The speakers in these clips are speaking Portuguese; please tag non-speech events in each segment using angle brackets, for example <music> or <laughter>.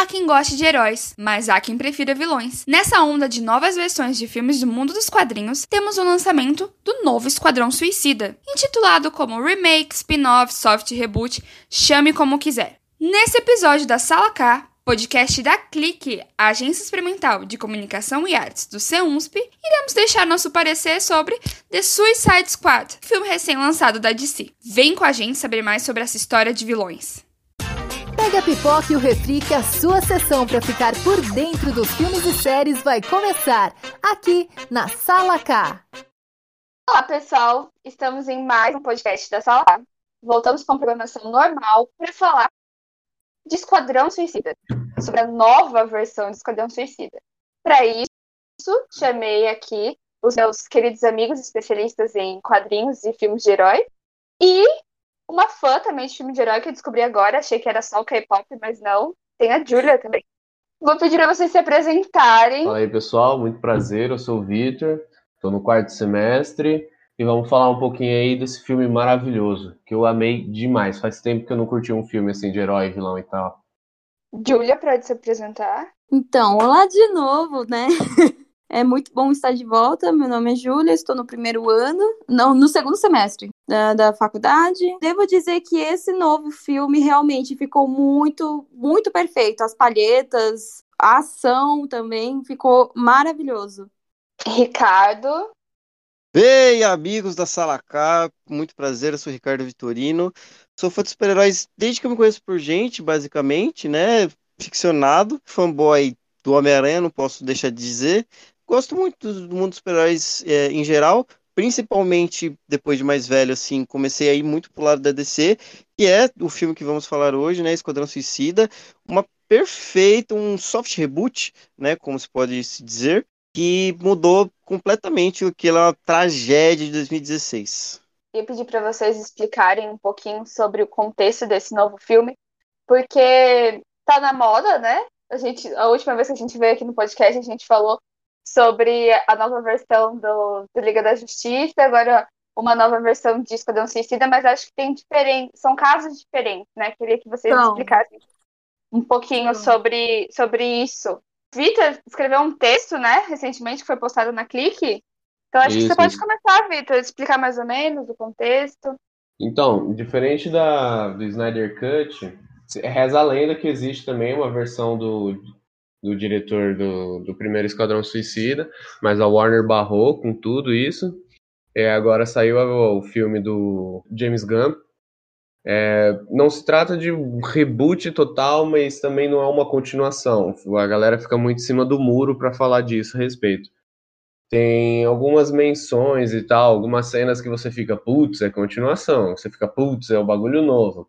Há quem goste de heróis, mas há quem prefira vilões. Nessa onda de novas versões de filmes do mundo dos quadrinhos, temos o lançamento do novo Esquadrão Suicida, intitulado como remake, spin-off, soft reboot, chame como quiser. Nesse episódio da Sala K, podcast da Clique, a Agência Experimental de Comunicação e Artes do CEUNSP, iremos deixar nosso parecer sobre The Suicide Squad, filme recém-lançado da DC. Vem com a gente saber mais sobre essa história de vilões. Pega a pipoca e o refri que a sua sessão para ficar por dentro dos filmes e séries vai começar aqui na Sala K. Olá, pessoal. Estamos em mais um podcast da Sala K. Voltamos com programação normal para falar de Esquadrão Suicida, sobre a nova versão de Esquadrão Suicida. Para isso, chamei aqui os meus queridos amigos especialistas em quadrinhos e filmes de herói e uma fã também de filme de herói que eu descobri agora, achei que era só o K-pop, mas não, tem a Julia também. Vou pedir para vocês se apresentarem. Fala aí, pessoal, muito prazer, eu sou o Victor, estou no quarto semestre e vamos falar um pouquinho aí desse filme maravilhoso, que eu amei demais. Faz tempo que eu não curti um filme assim de herói, vilão e tal. Julia, pode se apresentar? Então, olá de novo, né? <laughs> É muito bom estar de volta. Meu nome é Júlia, estou no primeiro ano, não, no segundo semestre da, da faculdade. Devo dizer que esse novo filme realmente ficou muito, muito perfeito. As palhetas, a ação também ficou maravilhoso. Ricardo. Ei, amigos da Sala K, muito prazer, eu sou Ricardo Vitorino. Sou fã de super-heróis desde que eu me conheço por gente, basicamente, né? Ficcionado, fanboy do Homem-Aranha, não posso deixar de dizer. Gosto muito do mundo dos super-heróis é, em geral, principalmente depois de mais velho, assim, comecei a ir muito pro lado da DC, que é o filme que vamos falar hoje, né? Esquadrão Suicida, uma perfeita, um soft reboot, né? Como se pode se dizer, que mudou completamente aquela tragédia de 2016. Eu pedi para vocês explicarem um pouquinho sobre o contexto desse novo filme, porque tá na moda, né? A gente, a última vez que a gente veio aqui no podcast, a gente falou sobre a nova versão do, do Liga da Justiça, agora uma nova versão de Esquadrão Suicida, mas acho que tem diferentes, são casos diferentes, né? Queria que vocês Então. explicassem um pouquinho Sim. sobre, sobre isso. Vitor escreveu um texto, né, recentemente, que foi postado na Clique. Então acho que Isso, você pode começar, Vitor, explicar mais ou menos o contexto. Então, diferente da, do Snyder Cut, reza a lenda que existe também uma versão do, do diretor do, do primeiro Esquadrão Suicida, mas a Warner barrou com tudo isso. É, agora saiu o, filme do James Gunn. É, não se trata de um reboot total, mas também não é uma continuação. A galera fica muito em cima do muro para falar disso a respeito. Tem algumas menções e tal, algumas cenas que você fica, putz, é continuação. Você fica, putz, é o bagulho novo.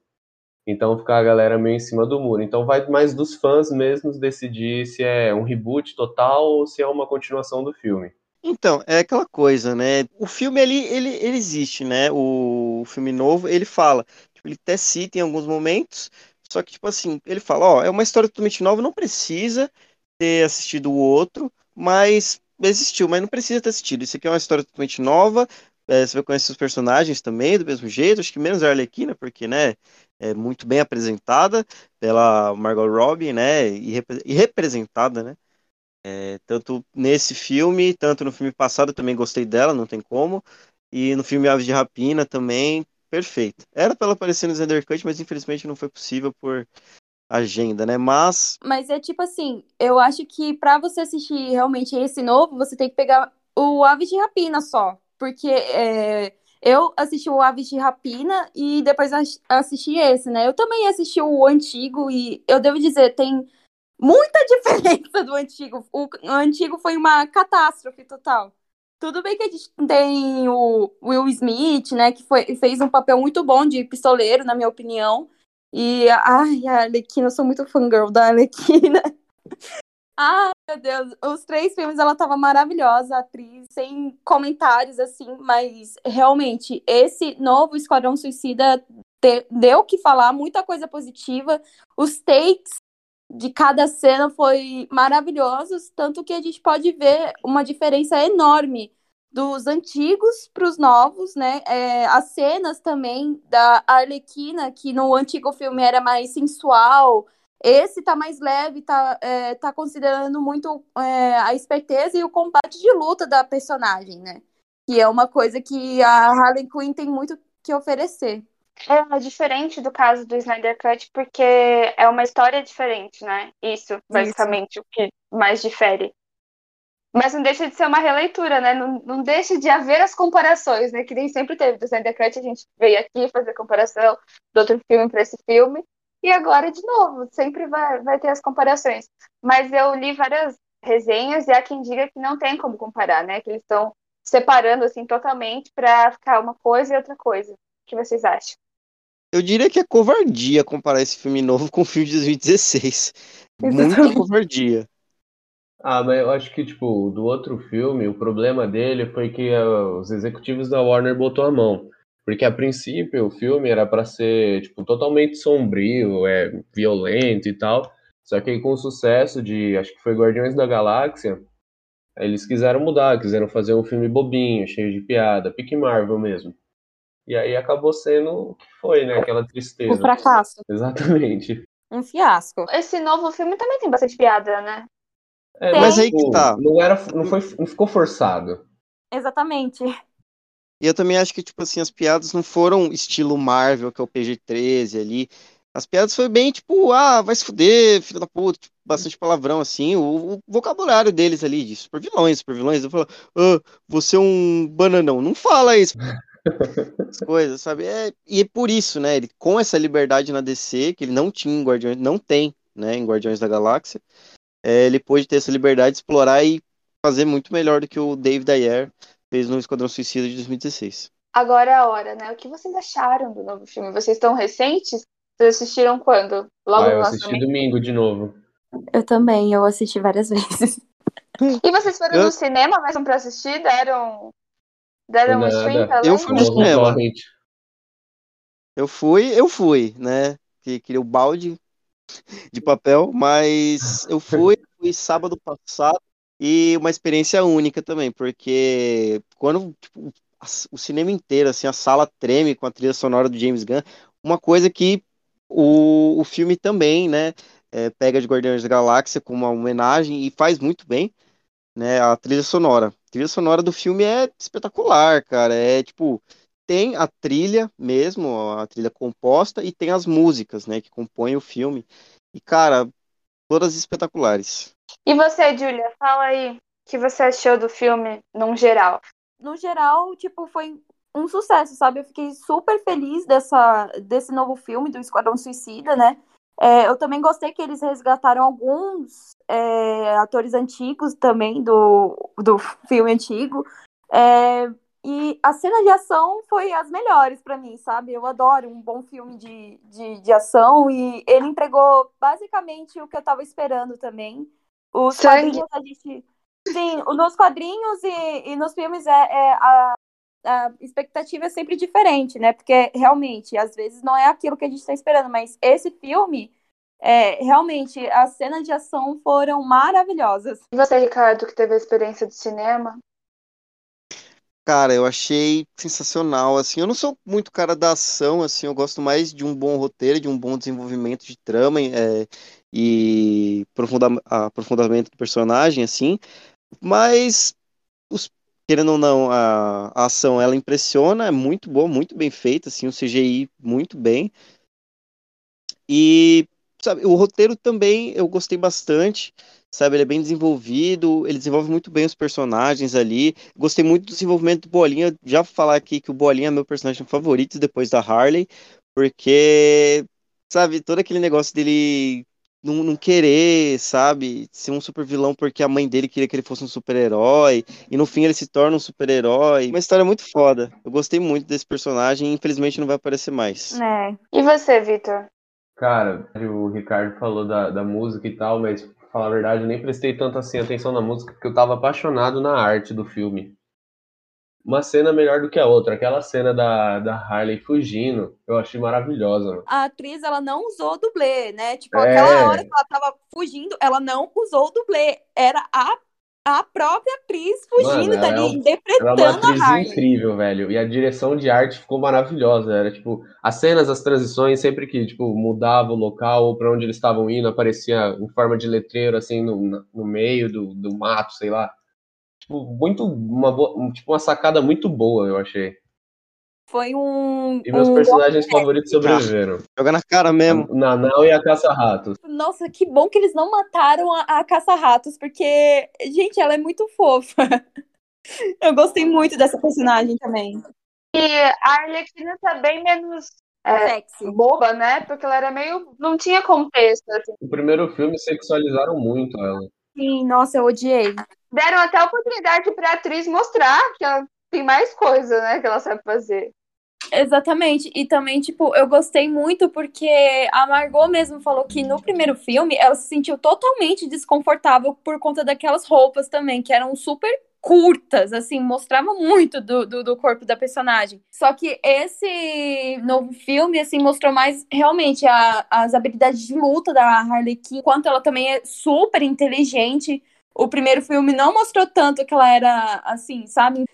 Então fica a galera meio em cima do muro. Então vai mais dos fãs mesmos decidir se é um reboot total ou se é uma continuação do filme. Então, é aquela coisa, né? O filme ali, ele, ele existe, né? O filme novo, ele fala, tipo, ele até cita em alguns momentos, só que, tipo assim, ele fala, ó, é uma história totalmente nova, não precisa ter assistido o outro, mas existiu, mas não precisa ter assistido. Isso aqui é uma história totalmente nova, é, você vai conhecer os personagens também, do mesmo jeito, acho que menos a Arlequina, porque, né, é muito bem apresentada pela Margot Robbie, né, e, repre- e representada, né? É, tanto nesse filme, tanto no filme passado, também gostei dela, não tem como. E no filme Aves de Rapina também, perfeito. Era pra ela aparecer no Snyder Cut, mas infelizmente não foi possível por agenda, né? Mas Mas é tipo assim, eu acho que pra você assistir realmente esse novo, você tem que pegar o Aves de Rapina só. Porque é, eu assisti o Aves de Rapina e depois as- assisti esse, né? Eu também assisti o antigo e eu devo dizer, tem muita <laughs> diferença do antigo. O, o antigo foi uma catástrofe total. Tudo bem que a gente tem o Will Smith, né? Que foi, fez um papel muito bom de pistoleiro, na minha opinião. E, ai, a Arlequina, eu sou muito fangirl da Arlequina. <laughs> Ai, meu Deus, os três filmes ela tava maravilhosa, atriz, sem comentários, assim, mas realmente, esse novo Esquadrão Suicida te- deu o que falar, muita coisa positiva. Os takes de cada cena foi maravilhosos, tanto que a gente pode ver uma diferença enorme dos antigos para os novos, né? É, as cenas também da Arlequina, que no antigo filme era mais sensual, Esse tá mais leve, tá, é, tá considerando muito é, a esperteza e o combate de luta da personagem, né? Que é uma coisa que a Harley Quinn tem muito que oferecer. É diferente do caso do Snyder Cut, porque é uma história diferente, né? Isso, basicamente, Isso. o que mais difere. Mas não deixa de ser uma releitura, né? Não, não deixa de haver as comparações, né? Que nem sempre teve. Do Snyder Cut a gente veio aqui fazer comparação do outro filme para esse filme. E agora, de novo, sempre vai, vai ter as comparações. Mas eu li várias resenhas e há quem diga que não tem como comparar, né? Que eles estão separando assim totalmente para ficar uma coisa e outra coisa. O que vocês acham? Eu diria que é covardia comparar esse filme novo com o filme de 2016. Muita covardia. Ah, mas eu acho que, tipo, do outro filme, o problema dele foi que uh, os executivos da Warner botou a mão. Porque a princípio o filme era para ser tipo totalmente sombrio, é violento e tal. Só que com o sucesso de, acho que foi Guardiões da Galáxia, eles quiseram mudar, quiseram fazer um filme bobinho, cheio de piada, pique Marvel mesmo. E aí acabou sendo o que foi, né? Aquela tristeza. Um fracasso. Exatamente. Um fiasco. Esse novo filme também tem bastante piada, né? É, mas aí que tipo, tá. Não, era, não, foi, não ficou forçado. Exatamente. E eu também acho que, tipo assim, as piadas não foram estilo Marvel, que é o PG-13 ali. As piadas foi bem, tipo, ah, vai se fuder, filho da puta, tipo, bastante palavrão, assim. O, o, vocabulário deles ali, de super vilões, super vilões, eu falo, ah, você é um bananão. Não fala isso. As <laughs> coisas, sabe? É, e é por isso, né? Ele, com essa liberdade na DC, que ele não tinha em Guardiões, não tem, né, em Guardiões da Galáxia, é, ele pôde ter essa liberdade de explorar e fazer muito melhor do que o David Ayer fez no Esquadrão Suicida de 2016. Agora é a hora, né? O que vocês acharam do novo filme? Vocês estão recentes? Vocês assistiram quando? Logo ah, eu assisti domingo de novo. Eu também, eu assisti várias <laughs> vezes. E vocês foram eu... no cinema mesmo pra assistir? Deram, deram um stream pra Eu fui no cinema. Eu fui, eu fui, né? Que queria o balde de papel, mas eu fui, fui sábado passado e uma experiência única também, porque quando tipo, o cinema inteiro, assim, a sala treme com a trilha sonora do James Gunn, uma coisa que o, o filme também, né, é, pega de Guardiões da Galáxia como uma homenagem e faz muito bem, né, a trilha sonora. A trilha sonora do filme é espetacular, cara, é tipo, tem a trilha mesmo, a trilha composta, e tem as músicas, né, que compõem o filme. E, cara, todas espetaculares. E você, Julia, fala aí o que você achou do filme num geral. No geral, tipo, foi um sucesso, sabe? Eu fiquei super feliz dessa, desse novo filme do Esquadrão Suicida, né? É, eu também gostei que eles resgataram alguns é, atores antigos também do, do filme antigo. É, e a cena de ação foi as melhores para mim, sabe? Eu adoro um bom filme de, de, de ação e ele entregou basicamente o que eu tava esperando também. Os Sangue. quadrinhos a gente. Sim, nos quadrinhos e, e nos filmes é, é a, a expectativa é sempre diferente, né? Porque realmente, às vezes não é aquilo que a gente está esperando, mas esse filme, é, realmente, as cenas de ação foram maravilhosas. E você, Ricardo, que teve a experiência de cinema? Cara, eu achei sensacional, assim, eu não sou muito cara da ação, assim, eu gosto mais de um bom roteiro, de um bom desenvolvimento de trama é, e aprofunda aprofundamento do personagem, assim, mas, os, querendo ou não, a, a ação, ela impressiona, é muito boa, muito bem feita, assim, o CGI muito bem, e, sabe, o roteiro também eu gostei bastante, sabe? Ele é bem desenvolvido, ele desenvolve muito bem os personagens ali. Gostei muito do desenvolvimento do Bolinha. Já vou falar aqui que o Bolinha é meu personagem favorito depois da Harley, porque, sabe, todo aquele negócio dele não, não, querer, sabe, ser um super vilão porque a mãe dele queria que ele fosse um super-herói, e no fim ele se torna um super-herói. Uma história muito foda. Eu gostei muito desse personagem infelizmente não vai aparecer mais. É. E você, Vitor? Cara, o Ricardo falou da, da música e tal, mas falar a verdade, nem prestei tanto assim atenção na música, porque eu tava apaixonado na arte do filme. Uma cena melhor do que a outra, aquela cena da, da Harley fugindo, eu achei maravilhosa. A atriz, ela não usou dublê, né? Tipo, é... aquela hora que ela tava fugindo, ela não usou dublê. Era a a própria atriz fugindo Mano, é dali, um- Ela é interpretando uma a atriz Harley. incrível, velho. E a direção de arte ficou maravilhosa. Era tipo, as cenas, as transições, sempre que tipo, mudava o local ou pra onde eles estavam indo, aparecia em forma de letreiro, assim, no, no meio do, do mato, sei lá. Tipo, muito. Uma, boa- tipo, uma sacada muito boa, eu achei. Foi um. E meus um- personagens favoritos sobreviveram. Joga na cara mesmo. Nanão e a Caça-Ratos. Nossa, que bom que eles não mataram a, a caça-ratos, porque, gente, ela é muito fofa. <laughs> Eu gostei muito dessa personagem também. E a Arlequina tá bem menos é, Sexy. boba, né? Porque ela era meio. não tinha contexto, assim. O primeiro filme sexualizaram muito ela. Sim, nossa, eu odiei. Deram até a oportunidade pra atriz mostrar que ela tem mais coisa, né? Que ela sabe fazer. Exatamente. E também, tipo, eu gostei muito porque a Margot mesmo falou que no primeiro filme ela se sentiu totalmente desconfortável por conta daquelas roupas também, que eram super curtas, assim, mostrava muito do, do, do corpo da personagem. Só que esse novo filme, assim, mostrou mais realmente a- as habilidades de luta da Harley Quinn, quanto ela também é super inteligente. O primeiro filme não mostrou tanto que ela era, assim, sabe,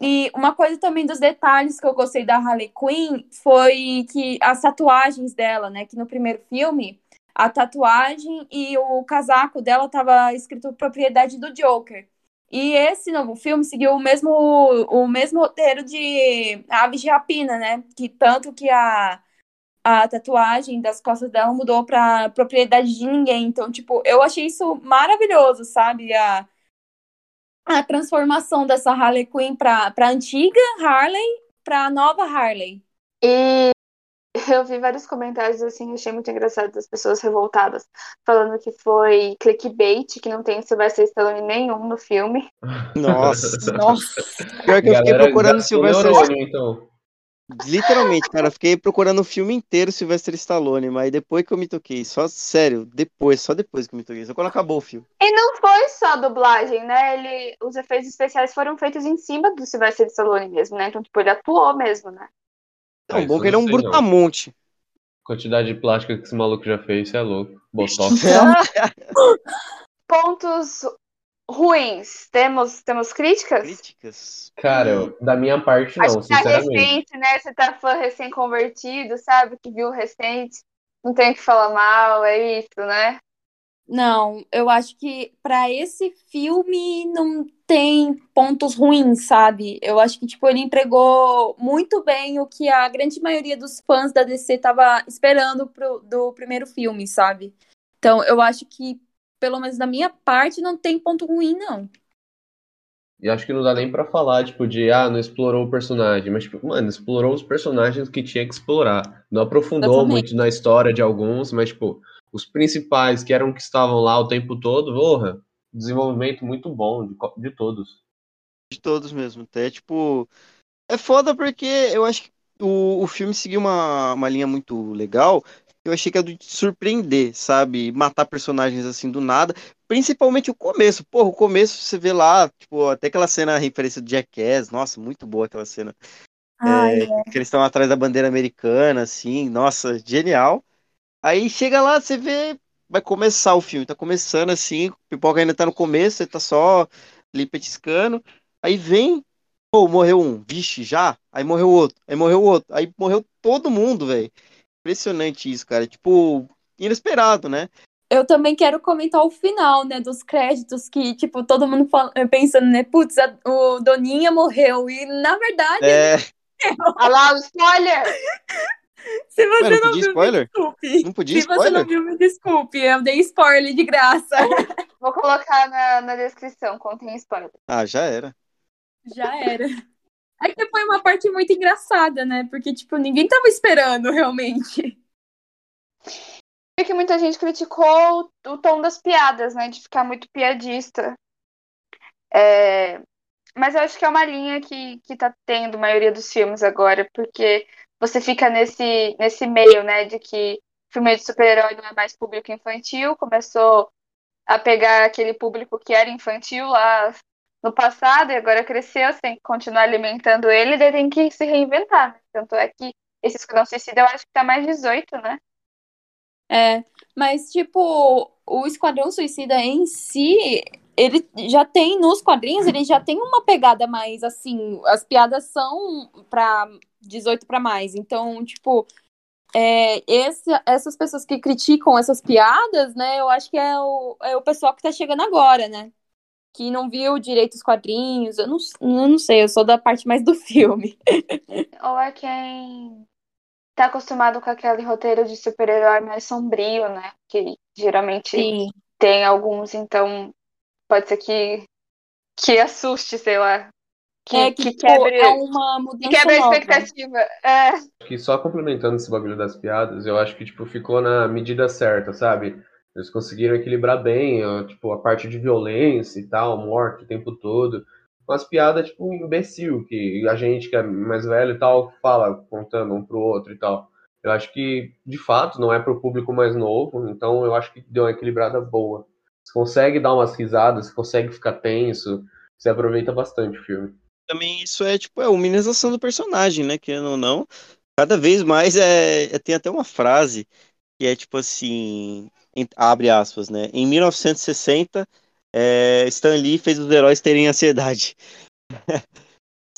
e uma coisa também dos detalhes que eu gostei da Harley Quinn foi que as tatuagens dela, né? Que no primeiro filme, a tatuagem e o casaco dela tava escrito propriedade do Joker. E esse novo filme seguiu o mesmo, o mesmo roteiro de Aves de Rapina, né? Que tanto que a, a tatuagem das costas dela mudou pra propriedade de ninguém. Então, tipo, eu achei isso maravilhoso, sabe? A, a transformação dessa Harley Quinn pra, pra antiga Harley pra nova Harley. E eu vi vários comentários assim, achei muito engraçado das pessoas revoltadas, falando que foi clickbait, que não tem Sylvester Stallone nenhum no filme. Nossa. Nossa. <laughs> Pior que eu fiquei procurando Sylvester neurônio, então. Literalmente, cara, eu fiquei procurando o filme inteiro Sylvester Stallone, mas depois que eu me toquei, só sério, depois, só depois que eu me toquei, só quando acabou o filme. E não foi só dublagem, né? Ele, os efeitos especiais foram feitos em cima do Sylvester Stallone mesmo, né? Então, tipo, ele atuou mesmo, né? Tão Ah, bom isso que ele é um brutamonte. Quantidade de plástica que esse maluco já fez, você é louco. Botox. <laughs> <laughs> Pontos ruins. Temos, temos críticas? Críticas. Cara, da minha parte, Acho não, que tá sinceramente. recente, né? Você tá fã recém-convertido, sabe? Que viu recente. Não tem o que falar mal, é isso, né? Não, eu acho que pra esse filme não tem pontos ruins, sabe? Eu acho que tipo ele entregou muito bem o que a grande maioria dos fãs da DC tava esperando pro, do primeiro filme, sabe? Então, eu acho que pelo menos da minha parte não tem ponto ruim não. E acho que não dá nem pra falar, tipo, de, ah, não explorou o personagem. Mas, tipo, mano, explorou os personagens que tinha que explorar. Não aprofundou Exatamente. muito na história de alguns, mas, tipo, os principais, que eram que estavam lá o tempo todo, porra, desenvolvimento muito bom de, de todos. De todos mesmo. Até, tipo. É foda porque eu acho que o, o filme seguiu uma, uma linha muito legal. Eu achei que é de surpreender, sabe? Matar personagens assim do nada. Principalmente o começo. Porra, o começo você vê lá, tipo, até aquela cena a referência do Jackass. Nossa, muito boa aquela cena. Ai, É, que eles estão atrás da bandeira americana, assim. Nossa, genial. Aí chega lá, você vê. Vai começar o filme. Tá começando assim. O pipoca ainda tá no começo, você tá só ali petiscando. Aí vem. Pô, morreu um. Vixe, já? Aí morreu outro. Aí morreu outro. Aí morreu todo mundo, velho. Impressionante isso, cara. Tipo, inesperado, né? Eu também quero comentar o final, né, dos créditos, que, tipo, todo mundo fala- pensando, né, putz, a- o Doninha morreu. E, na verdade, É. <laughs> Olha lá, o spoiler! se você Ué, não viu, me spoiler? desculpe. Não podia Se você não spoiler? viu, me desculpe. Eu dei spoiler de graça. Vou colocar na, na descrição, contém spoiler. Ah, já era. Já era. É que foi uma parte muito engraçada, né? Porque, tipo, ninguém tava esperando, realmente. Vi que muita gente criticou o tom das piadas, né? De ficar muito piadista. É, Mas eu acho que é uma linha que, que tá tendo a maioria dos filmes agora, porque você fica nesse, nesse meio, né? De que filme de super-herói não é mais público infantil, começou a pegar aquele público que era infantil lá no passado e agora cresceu, você tem que continuar alimentando ele, daí tem que se reinventar. Tanto é que esse Esquadrão Suicida eu acho que tá mais 18, né? É, mas, tipo, o Esquadrão Suicida em si, ele já tem nos quadrinhos, ele já tem uma pegada mais assim, as piadas são para 18 para mais. Então, tipo, é, esse, essas pessoas que criticam essas piadas, né, eu acho que é o, é o pessoal que tá chegando agora, né? Que não viu direito os quadrinhos. Eu não, eu não sei, eu sou da parte mais do filme. <laughs> Ou é quem tá acostumado com aquele roteiro de super-herói mais sombrio, né? Que geralmente Sim. tem alguns, então pode ser que, que assuste, sei lá. Que, é que, que tipo, quebre, é uma que mudança quebre a expectativa. É. que só complementando esse bagulho das piadas, eu acho que, tipo, ficou na medida certa, sabe? Eles conseguiram equilibrar bem, tipo, a parte de violência e tal, morte o tempo todo. Umas piadas, tipo, imbecil, que a gente que é mais velho e tal, fala, contando um pro outro e tal. Eu acho que, de fato, não é pro público mais novo, então eu acho que deu uma equilibrada boa. Você consegue dar umas risadas, consegue ficar tenso, você aproveita bastante o filme. Também isso é tipo é a humanização do personagem, né? Querendo ou não, cada vez mais é, é- tem até uma frase que é tipo assim, em- abre aspas, né? Em 1960, é, Stan Lee fez os heróis terem ansiedade. <laughs>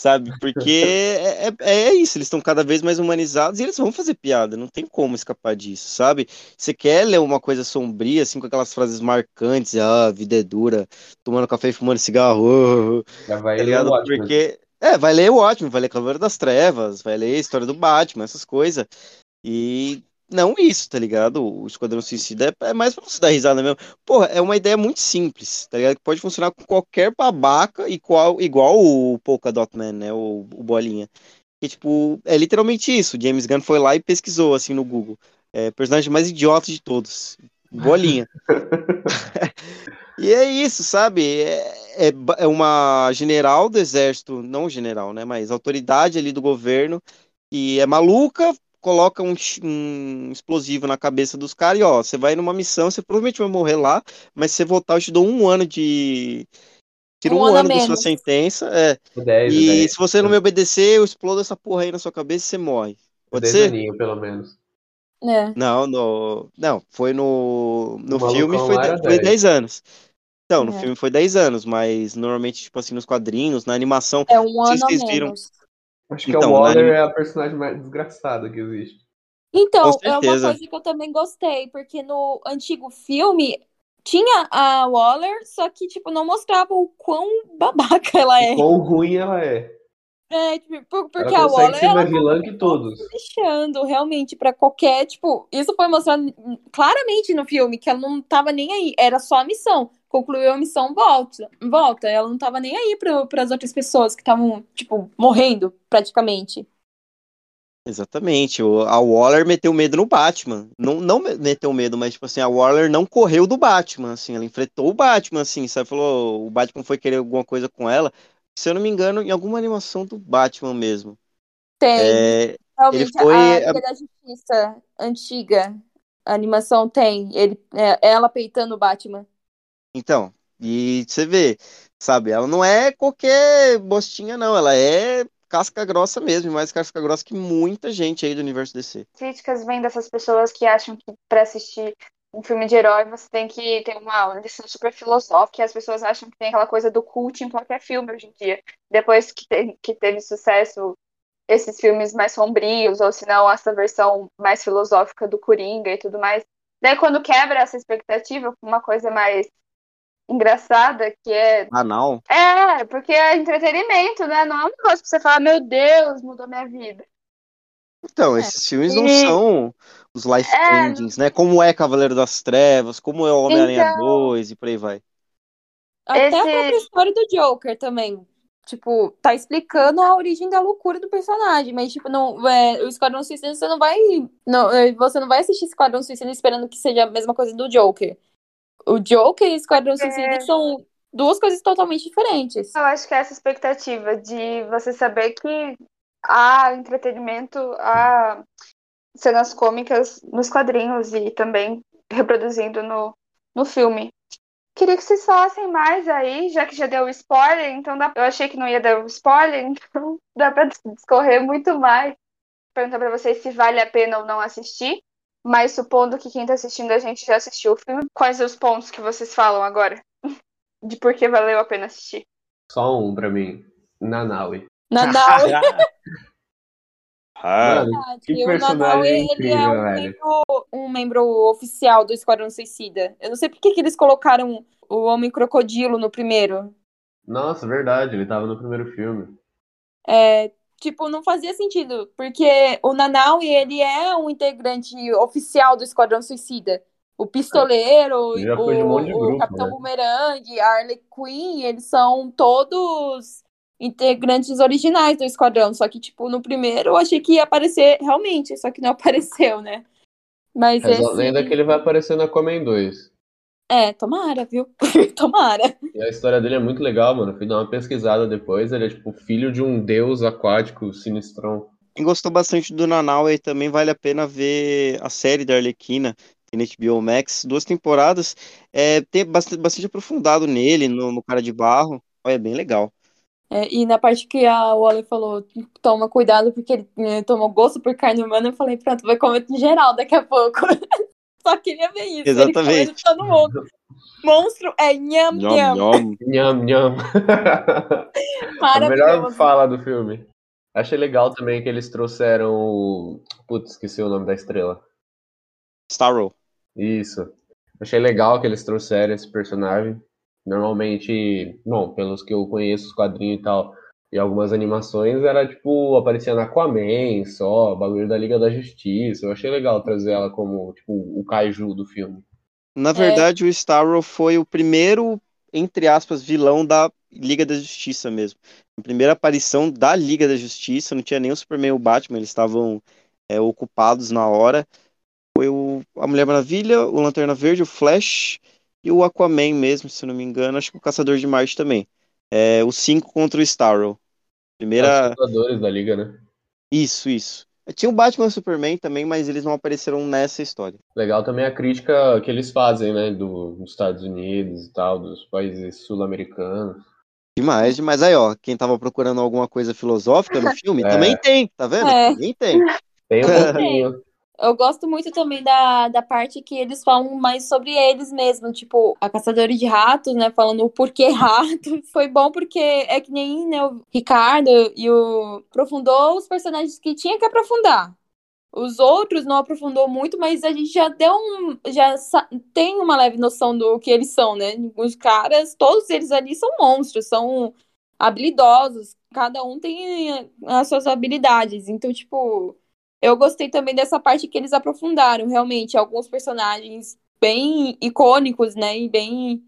Sabe? Porque <laughs> é, é, é isso, eles estão cada vez mais humanizados e eles vão fazer piada, não tem como escapar disso, sabe? Você quer ler uma coisa sombria, assim, com aquelas frases marcantes, ah, a vida é dura, tomando café e fumando cigarro, <laughs> Já vai tá ler ligado? Porque, é, vai ler o Watchmen, vai ler Cavaleiro das Trevas, vai ler a história do Batman, essas coisas. E não isso, tá ligado? O Esquadrão Suicida é, é mais pra você dar risada mesmo. Porra, é uma ideia muito simples, tá ligado? Que pode funcionar com qualquer babaca, igual, igual o Polka Dot Man, né? O, o Bolinha. Que, tipo, é literalmente isso. James Gunn foi lá e pesquisou, assim, no Google. É, personagem mais idiota de todos. Bolinha. <laughs> E é isso, sabe? É, é, é uma general do exército, não general, né? Mas autoridade ali do governo que é maluca, coloca um, um explosivo na cabeça dos caras e ó, você vai numa missão, você provavelmente vai morrer lá, mas se você voltar, eu te dou um ano de. Tira Um um, ano da sua sentença, é. 10, E 10, se você não me obedecer, eu explodo essa porra aí na sua cabeça e você morre. Pode 10 ser? aninhos, pelo menos. É. Não, no, não, foi no, no O filme foi, lá de- era foi 10. 10 anos. Então, no É. filme foi 10 anos, mas normalmente, tipo assim, nos quadrinhos, na animação, É um ano vocês viram. menos. Acho que Então, a Waller na- é a personagem mais desgraçada que existe. Então, é uma coisa que eu também gostei, porque no antigo filme tinha a Waller, só que, tipo, não mostrava o quão <laughs> babaca ela é. Quão ruim ela é. É, tipo, por- porque ela a Waller, ser ela mais vilã que todos. deixando realmente pra qualquer, tipo, isso foi mostrado claramente no filme, que ela não tava nem aí, era só a missão. Concluiu a missão, volta, volta. Ela não tava nem aí para as outras pessoas que estavam, tipo, morrendo praticamente. Exatamente. A Waller meteu medo no Batman. Não, não me- meteu medo, mas, tipo assim, a Waller não correu do Batman, assim. Ela enfrentou o Batman, assim, sabe? Falou, o Batman foi querer alguma coisa com ela. Se eu não me engano, em alguma animação do Batman mesmo. Tem, É, realmente, ele foi- a Liga da Justiça antiga, a animação tem, ele, é, ela peitando o Batman. Então, e você vê, sabe? Ela não é qualquer bostinha, não. Ela é casca grossa mesmo, mais casca grossa que muita gente aí do universo DC. Críticas vêm dessas pessoas que acham que pra assistir um filme de herói você tem que ter uma lição super filosófica e as pessoas acham que tem aquela coisa do cult em qualquer filme hoje em dia. Depois que, te- que teve sucesso esses filmes mais sombrios, ou se não, essa versão mais filosófica do Coringa e tudo mais. Daí quando quebra essa expectativa uma coisa mais engraçada, que é Banal. é, porque é entretenimento, né? Não é um negócio pra você falar, meu Deus, mudou minha vida. Então, É. esses filmes não E- são os life É. endings, né? Como é Cavaleiro das Trevas, como é o Homem-Aranha Então- 2 e por aí vai. Até a Esse- própria história do Joker também. Tipo, tá explicando a origem da loucura do personagem, mas, tipo, não, é, o Esquadrão Suicida você não vai. Não, é, você não vai assistir Esquadrão Suicida esperando que seja a mesma coisa do Joker. O Joker e o Esquadrão Suicida são duas coisas totalmente diferentes. Eu acho que é essa expectativa de você saber que há entretenimento, há cenas cômicas nos quadrinhos e também reproduzindo no, no filme. Queria que vocês falassem mais aí, já que já deu spoiler, então dá... eu achei que não ia dar spoiler, <laughs> então dá pra discorrer muito mais. Perguntar pra vocês se vale a pena ou não assistir, mas supondo que quem tá assistindo a gente já assistiu o filme, quais os pontos que vocês falam agora? de por que valeu a pena assistir. Só um pra mim. Nanaui. Nadal, <laughs> Ah, Mano, que o personagem Nadal, ele incrível, é um membro, um membro oficial do Esquadrão Suicida. Eu não sei por que que eles colocaram o Homem Crocodilo no primeiro. Nossa, verdade, ele tava no primeiro filme. É, tipo, não fazia sentido, porque o Nanaui, ele é um integrante oficial do Esquadrão Suicida. O Pistoleiro, um o, de o grupo, Capitão né? Boomerang, a Harley Quinn, eles são todos integrantes originais do Esquadrão. Só que, tipo, no primeiro eu achei que ia aparecer realmente, só que não <laughs> apareceu, né? Mas Reza a esse... lenda que ele vai aparecer na Aquaman 2. É, tomara, viu? <laughs> tomara. E a história dele é muito legal, mano. Fui dar uma pesquisada depois. Ele é tipo filho de um deus aquático sinistrão. Quem gostou bastante do Nanaue também vale a pena ver a série da Arlequina, tem na HBO Max, duas temporadas. É, tem bastante, bastante aprofundado nele, no, no Cara de Barro. Olha, É bem legal. É, e na parte que a Wally falou, toma cuidado porque ele eh, tomou gosto por carne humana, eu falei, pronto, vai comer em geral daqui a pouco. <laughs> Só queria ver isso. Ele Exatamente. todo mundo. Monstro é nham Nham, nham. nham. Nham, nham. <laughs> A melhor fala do filme. Achei legal também que eles trouxeram o. Putz, esqueci o nome da estrela. Starro. Isso. Achei legal que eles trouxeram esse personagem. Normalmente, bom, pelos que eu conheço os quadrinhos e tal, e algumas animações, era tipo, aparecia na Aquaman só, bagulho da Liga da Justiça. Eu achei legal trazer ela como, tipo, o kaiju do filme. Na verdade, o Starro foi o primeiro, entre aspas, vilão da Liga da Justiça mesmo. A primeira aparição da Liga da Justiça, não tinha nem o Superman e o Batman, eles estavam é, ocupados na hora. Foi o, a Mulher Maravilha, o Lanterna Verde, o Flash e o Aquaman mesmo, se eu não me engano. Acho que o Caçador de Marte também. É, os cinco contra o Starro. Primeira. Os fundadores da Liga, né? Isso, isso. Tinha o Batman e o Superman também, mas eles não apareceram nessa história. Legal também a crítica que eles fazem, né, do, dos Estados Unidos e tal, dos países sul-americanos. Demais, demais. Aí, ó, quem tava procurando alguma coisa filosófica no <laughs> filme, É. também tem, tá vendo? É. Também tem. Tem um <laughs> pouquinho. Eu gosto muito também da, da parte que eles falam mais sobre eles mesmos, tipo, a caçadora de ratos, né, falando o porquê <laughs> ratos. Foi bom porque é que nem né, o Ricardo e o aprofundou os personagens que tinha que aprofundar. Os outros não aprofundou muito, mas a gente já deu um, já tem uma leve noção do que eles são, né? Os caras, todos eles ali são monstros, são habilidosos, cada um tem as suas habilidades. Então, tipo, eu gostei também dessa parte que eles aprofundaram, realmente, alguns personagens bem icônicos, né? E bem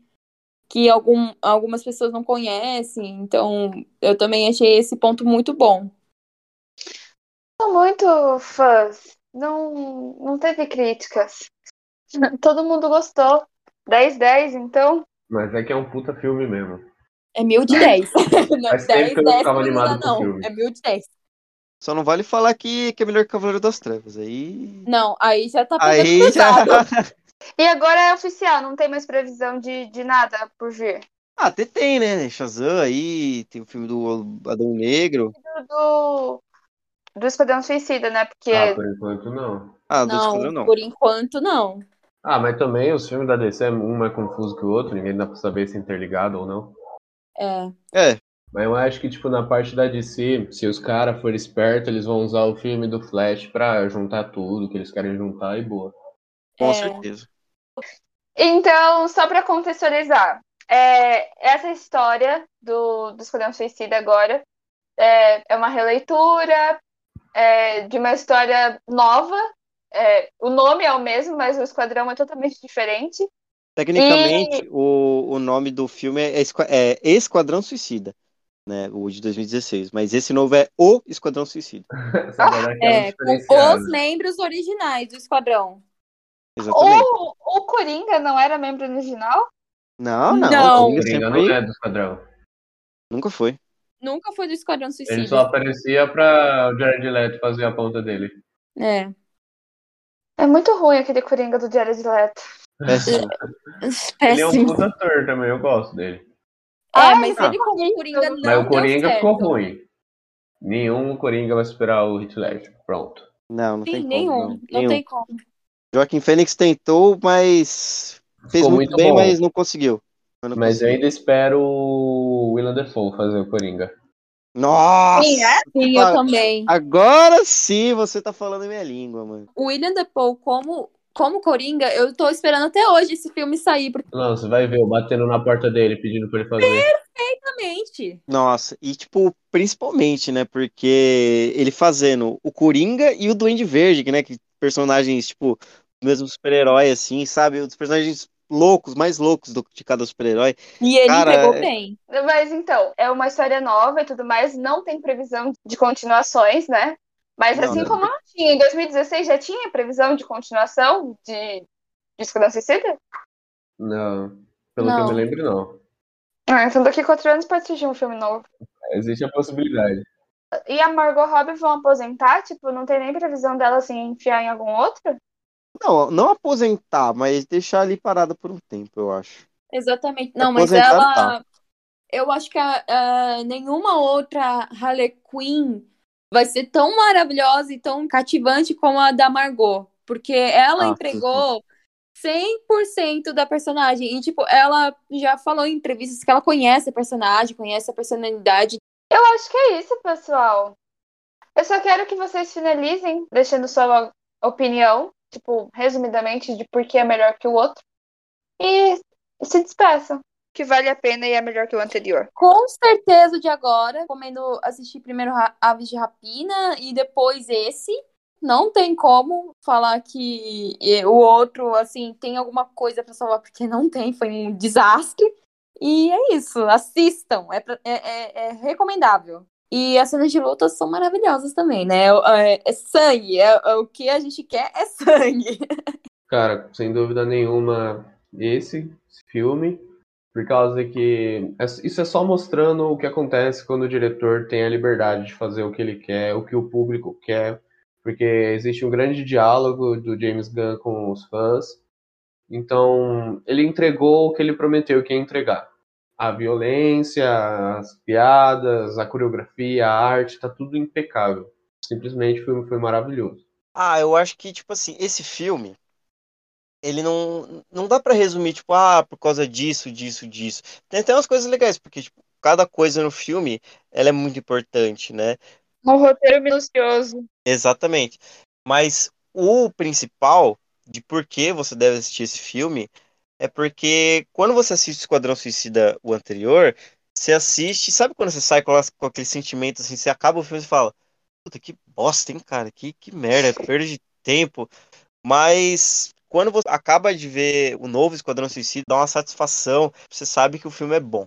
que algum, algumas pessoas não conhecem. Então, eu também achei esse ponto muito bom. São muito fãs. Não, não teve críticas. <laughs> Todo mundo gostou. 10-10, então. Mas é que é um puta filme mesmo. É mil de dez. <laughs> <laughs> Não, Faz tempo que eu não ficava não dá, animado com o não. filme. É mil de dez. Só não vale falar que, que é melhor que Cavaleiro das Trevas. Aí. Não, aí já tá Aí já. <laughs> E agora é oficial, não tem mais previsão de, de nada por vir. Ah, até tem, né? Shazam aí, tem o filme do Adão Negro. Do, do Esquadrão Suicida, né? Porque Ah, por enquanto não. Ah, do Não, Esquadrão não. por enquanto não. Ah, mas também os filmes da DC, é um mais confuso que o outro, ninguém dá pra saber se é interligado ou não. É. É, Mas eu acho que, tipo, na parte da DC, se os caras forem espertos, eles vão usar o filme do Flash pra juntar tudo que eles querem juntar e boa. com É. certeza. Então, só para contextualizar, é, essa história do, do Esquadrão Suicida agora é, é uma releitura é, de uma história nova. É, o nome é o mesmo, mas o esquadrão é totalmente diferente. Tecnicamente, o, o nome do filme é, é Esquadrão Suicida, né? O de 2016. Mas esse novo é O Esquadrão Suicida. <laughs> Que é, um É, com os membros originais do esquadrão. Exatamente. O, o Coringa não era membro original? Não, não. Não. o Coringa Coringa não é do Esquadrão. Nunca foi. Nunca foi do Esquadrão Ele só Suicida. aparecia pra o Jared Leto fazer a ponta dele. É. É muito ruim aquele Coringa do Jared Leto. Péssimo. <laughs> Ele é um Péssimo. puta ator também, eu gosto dele. É, mas ele como Coringa não Mas o deu Coringa certo. ficou ruim. Nenhum Coringa vai superar o Heath Ledger. Pronto. Não, não tem Sim, como. nenhum. não. Não, Nenhum. tem como. Joaquim Fênix tentou, mas fez Ficou muito, muito bem, bom. mas não conseguiu. Eu não Mas eu consigo. ainda espero o Willem Dafoe fazer o Coringa. Nossa! Sim, é? Sim, eu Fala. também. Agora sim você tá falando a minha língua, mano. O William Defoe como, como Coringa, eu tô esperando até hoje esse filme sair, porque Não, você vai ver eu batendo na porta dele, pedindo pra ele fazer. realmente. Nossa, e tipo, principalmente, né? Porque ele fazendo o Coringa e o Duende Verde, que, né? Que personagens, tipo, mesmo super-herói, assim, sabe? Os personagens loucos, mais loucos do, de cada super-herói. E ele Cara, entregou é- bem. Mas então, é uma história nova e tudo mais, não tem previsão de continuações, né? Mas Não, assim não. como não tinha, em 2016 já tinha previsão de continuação de, de Esquadrão Suicida? Não, pelo que eu Não. me lembro, não. Ah, então daqui a quatro anos pode surgir um filme novo. Existe a possibilidade. E a Margot Robbie vão aposentar? Tipo, não tem nem previsão dela assim enfiar em algum outro? Não, não aposentar, mas deixar ali parada por um tempo, eu acho. Exatamente. Não, mas Aposentar, ela. tá. Eu acho que a- a- nenhuma outra Harley Quinn vai ser tão maravilhosa e tão cativante como a da Margot. Porque ela Ah, sim, entregou 100% da personagem. E, tipo, ela já falou em entrevistas que ela conhece a personagem, conhece a personalidade. Eu acho que é isso, pessoal. Eu só quero que vocês finalizem deixando sua opinião, tipo, resumidamente, de por que é melhor que o outro. E se despeçam. Que vale a pena e é melhor que o anterior. Com certeza de agora, comendo assistir primeiro Aves de Rapina e depois esse. Não tem como falar que o outro, assim, tem alguma coisa pra salvar, porque não tem, foi um desastre. E é isso, assistam, é, pra- é, é- é recomendável. E as cenas de luta são maravilhosas também, né? É, é sangue, é, é o que a gente quer é sangue. <laughs> Cara, sem dúvida nenhuma, esse filme, por causa que é- isso é só mostrando o que acontece quando o diretor tem a liberdade de fazer o que ele quer, o que o público quer, porque existe um grande diálogo do James Gunn com os fãs. Então, ele entregou o que ele prometeu que ia entregar. A violência, as piadas, a coreografia, a arte, tá tudo impecável. Simplesmente o filme foi maravilhoso. Ah, eu acho que, tipo assim, esse filme, ele não, não dá pra resumir, tipo, ah, por causa disso, disso, disso. Tem até umas coisas legais, porque, tipo, cada coisa no filme, ela é muito importante, né? Um roteiro minucioso. Exatamente. Mas o principal de por que você deve assistir esse filme é porque quando você assiste Esquadrão Suicida, o anterior, você assiste, sabe quando você sai com, com aquele sentimento assim, você acaba o filme e fala, puta, que bosta, hein, cara, que, que merda, perda de tempo. Mas quando você acaba de ver o novo Esquadrão Suicida, dá uma satisfação, você sabe que o filme é bom.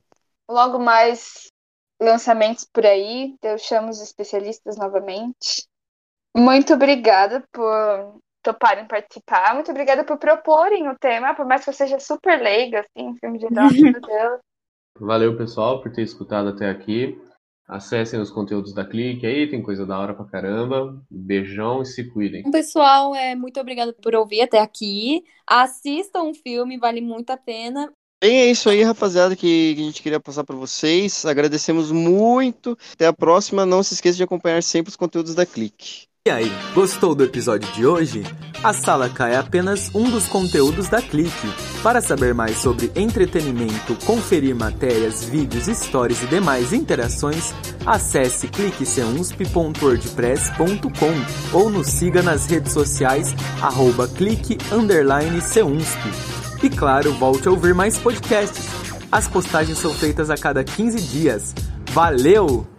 Logo mais lançamentos por aí. Eu chamo os especialistas novamente. Muito obrigada por toparem participar. Muito obrigada por proporem o tema, por mais que eu seja super leiga, assim, filme de <laughs> herói, meu Deus. Valeu, pessoal, por ter escutado até aqui. Acessem os conteúdos da Clique aí, tem coisa da hora pra caramba. Beijão e se cuidem. Então, pessoal, é, muito obrigada por ouvir até aqui. Assistam o filme, vale muito a pena. Bem, é isso aí, rapaziada, que que a gente queria passar para vocês. Agradecemos muito. Até a próxima. Não se esqueça de acompanhar sempre os conteúdos da Clique. E aí, gostou do episódio de hoje? A Sala K é apenas um dos conteúdos da Clique. Para saber mais sobre entretenimento, conferir matérias, vídeos, stories e demais interações, acesse cliquecunsp.wordpress.com ou nos siga nas redes sociais arroba clique underline. E claro, volte a ouvir mais podcasts. As postagens são feitas a cada 15 dias. Valeu!